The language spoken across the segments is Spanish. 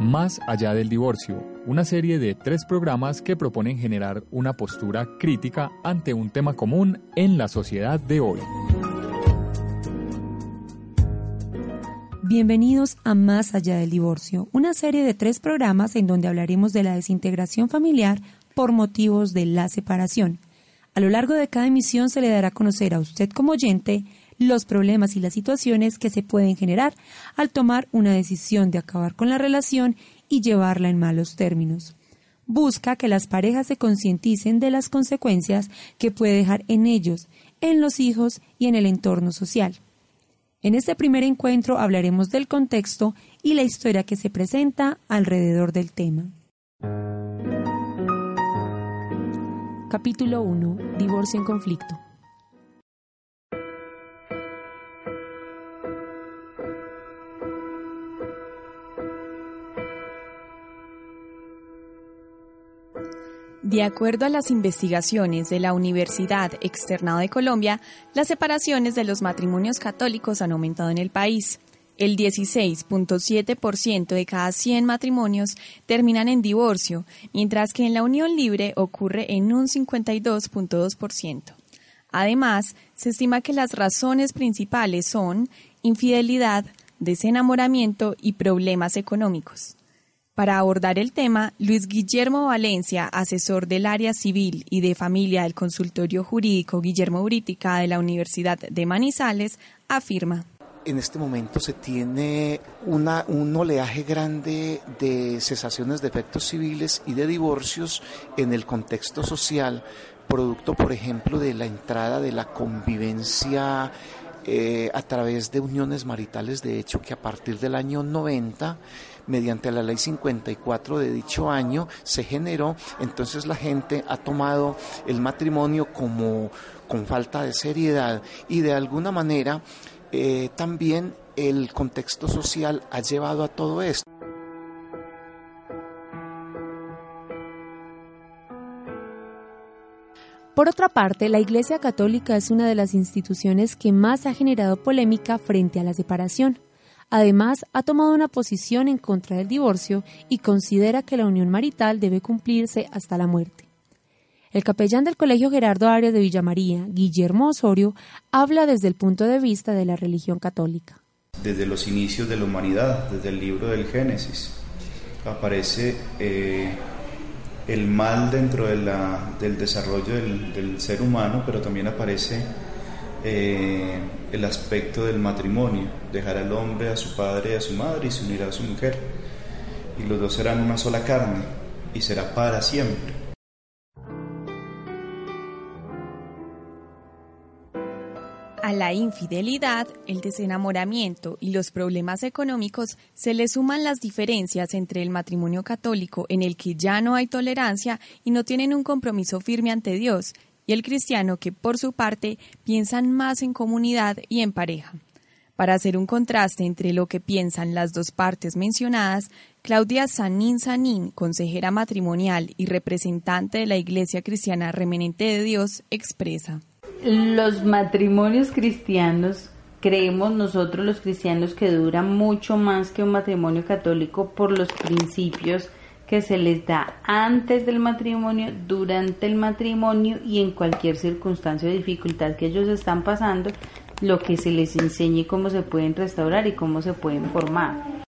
Más allá del divorcio, una serie de tres programas que proponen generar una postura crítica ante un tema común en la sociedad de hoy. Bienvenidos a Más allá del divorcio, una serie de tres programas en donde hablaremos de la desintegración familiar por motivos de la separación. A lo largo de cada emisión se le dará a conocer a usted como oyente los problemas y las situaciones que se pueden generar al tomar una decisión de acabar con la relación y llevarla en malos términos. Busca que las parejas se concienticen de las consecuencias que puede dejar en ellos, en los hijos y en el entorno social. En este primer encuentro hablaremos del contexto y la historia que se presenta alrededor del tema. Capítulo 1. Divorcio en conflicto. De acuerdo a las investigaciones de la Universidad Externado de Colombia, las separaciones de los matrimonios católicos han aumentado en el país. El 16.7% de cada 100 matrimonios terminan en divorcio, mientras que en la unión libre ocurre en un 52.2%. Además, se estima que las razones principales son infidelidad, desenamoramiento y problemas económicos. Para abordar el tema, Luis Guillermo Valencia, asesor del área civil y de familia del consultorio jurídico Guillermo Brítica de la Universidad de Manizales, afirma. En este momento se tiene un oleaje grande de cesaciones de efectos civiles y de divorcios en el contexto social, producto, por ejemplo, de la entrada de la convivencia eh, a través de uniones maritales, de hecho, que a partir del año 90 mediante la ley 54 de dicho año se generó, entonces la gente ha tomado el matrimonio como con falta de seriedad y de alguna manera eh, también el contexto social ha llevado a todo esto. Por otra parte, la Iglesia Católica es una de las instituciones que más ha generado polémica frente a la separación. Además, ha tomado una posición en contra del divorcio y considera que la unión marital debe cumplirse hasta la muerte. El capellán del Colegio Gerardo Arias de Villamaría, Guillermo Osorio, habla desde el punto de vista de la religión católica. Desde los inicios de la humanidad, desde el libro del Génesis, aparece eh, el mal dentro del desarrollo del ser humano, pero también aparece eh, el aspecto del matrimonio, dejar al hombre a su padre y a su madre y se unirá a su mujer. Y los dos serán una sola carne y será para siempre. A la infidelidad, el desenamoramiento y los problemas económicos se le suman las diferencias entre el matrimonio católico en el que ya no hay tolerancia y no tienen un compromiso firme ante Dios y el cristiano que por su parte piensan más en comunidad y en pareja. Para hacer un contraste entre lo que piensan las dos partes mencionadas, Claudia Sanín Sanín, consejera matrimonial y representante de la Iglesia Cristiana Remanente de Dios, expresa. Los matrimonios cristianos, creemos nosotros los cristianos que duran mucho más que un matrimonio católico por los principios que se les da antes del matrimonio, durante el matrimonio y en cualquier circunstancia o dificultad que ellos están pasando, lo que se les enseñe cómo se pueden restaurar y cómo se pueden formar.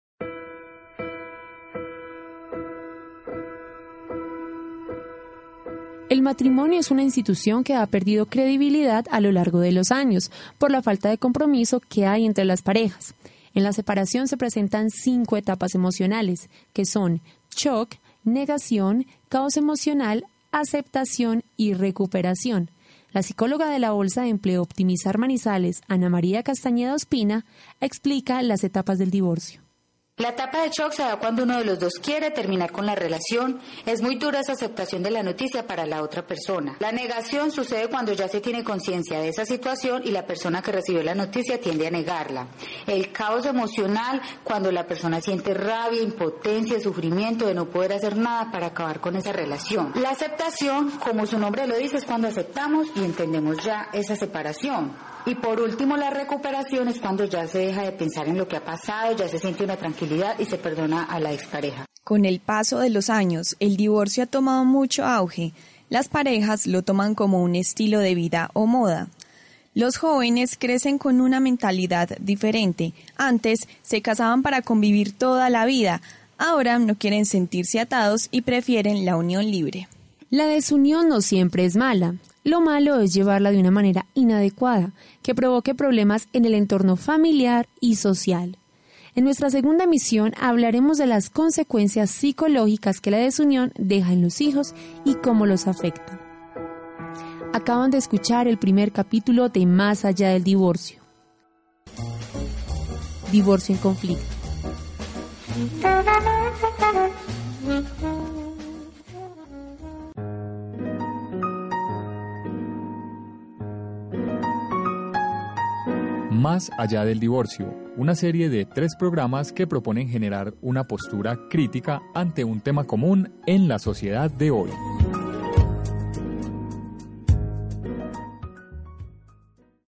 El matrimonio es una institución que ha perdido credibilidad a lo largo de los años por la falta de compromiso que hay entre las parejas. En la separación se presentan cinco etapas emocionales, que son shock, negación, caos emocional, aceptación y recuperación. La psicóloga de la Bolsa de Empleo Optimizar Manizales, Ana María Castañeda Ospina, explica las etapas del divorcio. La etapa de shock se da cuando uno de los dos quiere terminar con la relación. Es muy dura esa aceptación de la noticia para la otra persona. La negación sucede cuando ya se tiene conciencia de esa situación y la persona que recibió la noticia tiende a negarla. El caos emocional cuando la persona siente rabia, impotencia, sufrimiento de no poder hacer nada para acabar con esa relación. La aceptación, como su nombre lo dice, es cuando aceptamos y entendemos ya esa separación. Y por último, la recuperación es cuando ya se deja de pensar en lo que ha pasado, ya se siente una tranquilidad y se perdona a la expareja. Con el paso de los años, el divorcio ha tomado mucho auge. Las parejas lo toman como un estilo de vida o moda. Los jóvenes crecen con una mentalidad diferente. Antes se casaban para convivir toda la vida. Ahora no quieren sentirse atados y prefieren la unión libre. La desunión no siempre es mala. Lo malo es llevarla de una manera inadecuada, que provoque problemas en el entorno familiar y social. En nuestra segunda misión hablaremos de las consecuencias psicológicas que la desunión deja en los hijos y cómo los afecta. Acaban de escuchar el primer capítulo de Más allá del divorcio. Divorcio en conflicto. Más allá del divorcio, una serie de tres programas que proponen generar una postura crítica ante un tema común en la sociedad de hoy.